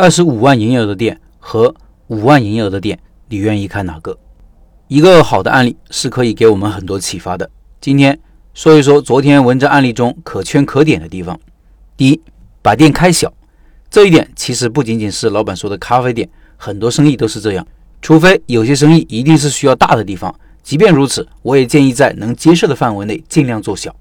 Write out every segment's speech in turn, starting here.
二十五万营业额的店和五万营业额的店，你愿意看哪个？一个好的案例是可以给我们很多启发的。今天说一说昨天文章案例中可圈可点的地方。第一，把店开小，这一点其实不仅仅是老板说的咖啡店，很多生意都是这样。除非有些生意一定是需要大的地方，即便如此，我也建议在能接受的范围内尽量做小。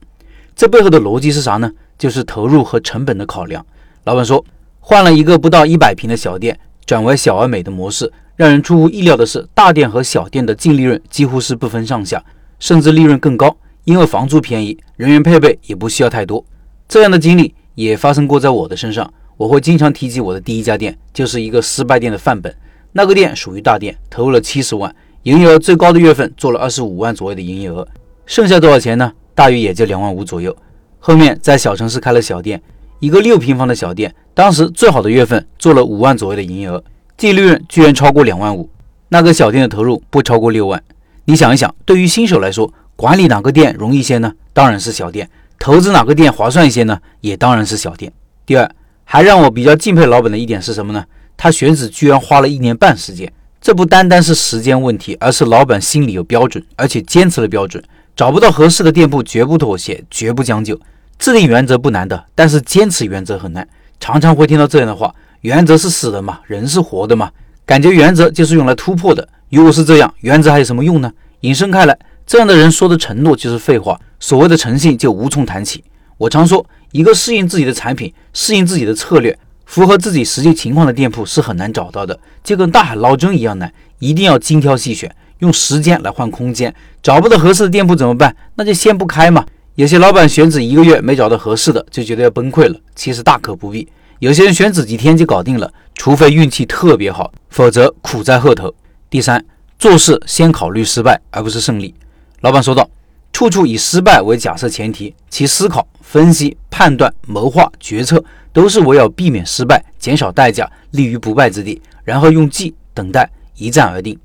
这背后的逻辑是啥呢？就是投入和成本的考量。老板说，换了一个不到一百平的小店，转为小而美的模式，让人出乎意料的是，大店和小店的净利润几乎是不分上下，甚至利润更高，因为房租便宜，人员配备也不需要太多。这样的经历也发生过在我的身上。我会经常提及我的第一家店，就是一个失败店的范本。那个店属于大店，投入了七十万，营业额最高的月份做了二十五万左右的营业额，剩下多少钱呢？大约也就两万五左右。后面在小城市开了小店，一个六平方的小店，当时最好的月份做了五万左右的营业额，净利润居然超过两万五。那个小店的投入不超过六万。你想一想，对于新手来说，管理哪个店容易些呢？当然是小店。投资哪个店划算一些呢？也当然是小店。第二，还让我比较敬佩老板的一点是什么呢？他选址居然花了一年半时间。这不单单是时间问题，而是老板心里有标准，而且坚持了标准。找不到合适的店铺，绝不妥协，绝不将就。制定原则不难的，但是坚持原则很难。常常会听到这样的话：原则是死的嘛，人是活的嘛。感觉原则就是用来突破的。如果是这样，原则还有什么用呢？引申开来，这样的人说的承诺就是废话，所谓的诚信就无从谈起。我常说，一个适应自己的产品、适应自己的策略、符合自己实际情况的店铺是很难找到的，就跟大海捞针一样难，一定要精挑细选。用时间来换空间，找不到合适的店铺怎么办？那就先不开嘛。有些老板选址一个月没找到合适的，就觉得要崩溃了。其实大可不必。有些人选址几天就搞定了，除非运气特别好，否则苦在后头。第三，做事先考虑失败而不是胜利。老板说道：“处处以失败为假设前提，其思考、分析、判断、谋划、决策都是围绕避免失败、减少代价、立于不败之地，然后用计等待，一战而定。”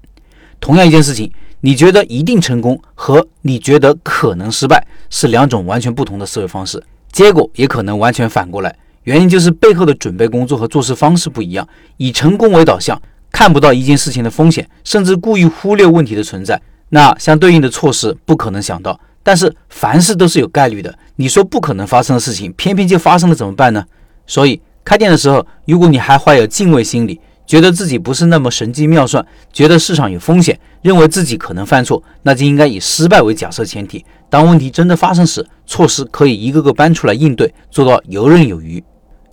同样一件事情，你觉得一定成功和你觉得可能失败是两种完全不同的思维方式，结果也可能完全反过来。原因就是背后的准备工作和做事方式不一样。以成功为导向，看不到一件事情的风险，甚至故意忽略问题的存在，那相对应的措施不可能想到。但是凡事都是有概率的，你说不可能发生的事情，偏偏就发生了，怎么办呢？所以开店的时候，如果你还怀有敬畏心理。觉得自己不是那么神机妙算，觉得市场有风险，认为自己可能犯错，那就应该以失败为假设前提。当问题真的发生时，措施可以一个个搬出来应对，做到游刃有余。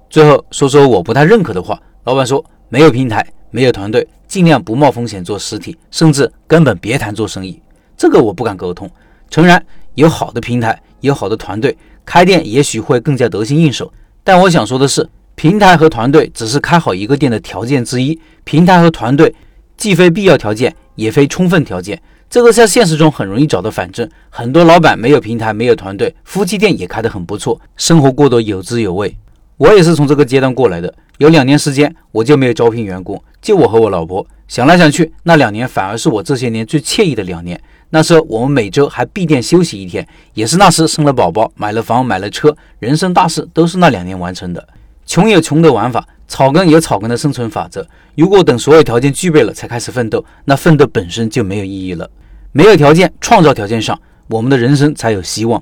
最后说说我不太认可的话，老板说没有平台，没有团队，尽量不冒风险做实体，甚至根本别谈做生意。这个我不敢沟通。诚然，有好的平台，有好的团队，开店也许会更加得心应手。但我想说的是。平台和团队只是开好一个店的条件之一，平台和团队既非必要条件，也非充分条件。这个在现实中很容易找到反证。很多老板没有平台，没有团队，夫妻店也开得很不错，生活过得有滋有味。我也是从这个阶段过来的，有两年时间我就没有招聘员工，就我和我老婆。想来想去，那两年反而是我这些年最惬意的两年。那时候我们每周还闭店休息一天，也是那时生了宝宝，买了房，买了车，人生大事都是那两年完成的。穷有穷的玩法，草根有草根的生存法则。如果等所有条件具备了才开始奋斗，那奋斗本身就没有意义了。没有条件，创造条件上，我们的人生才有希望。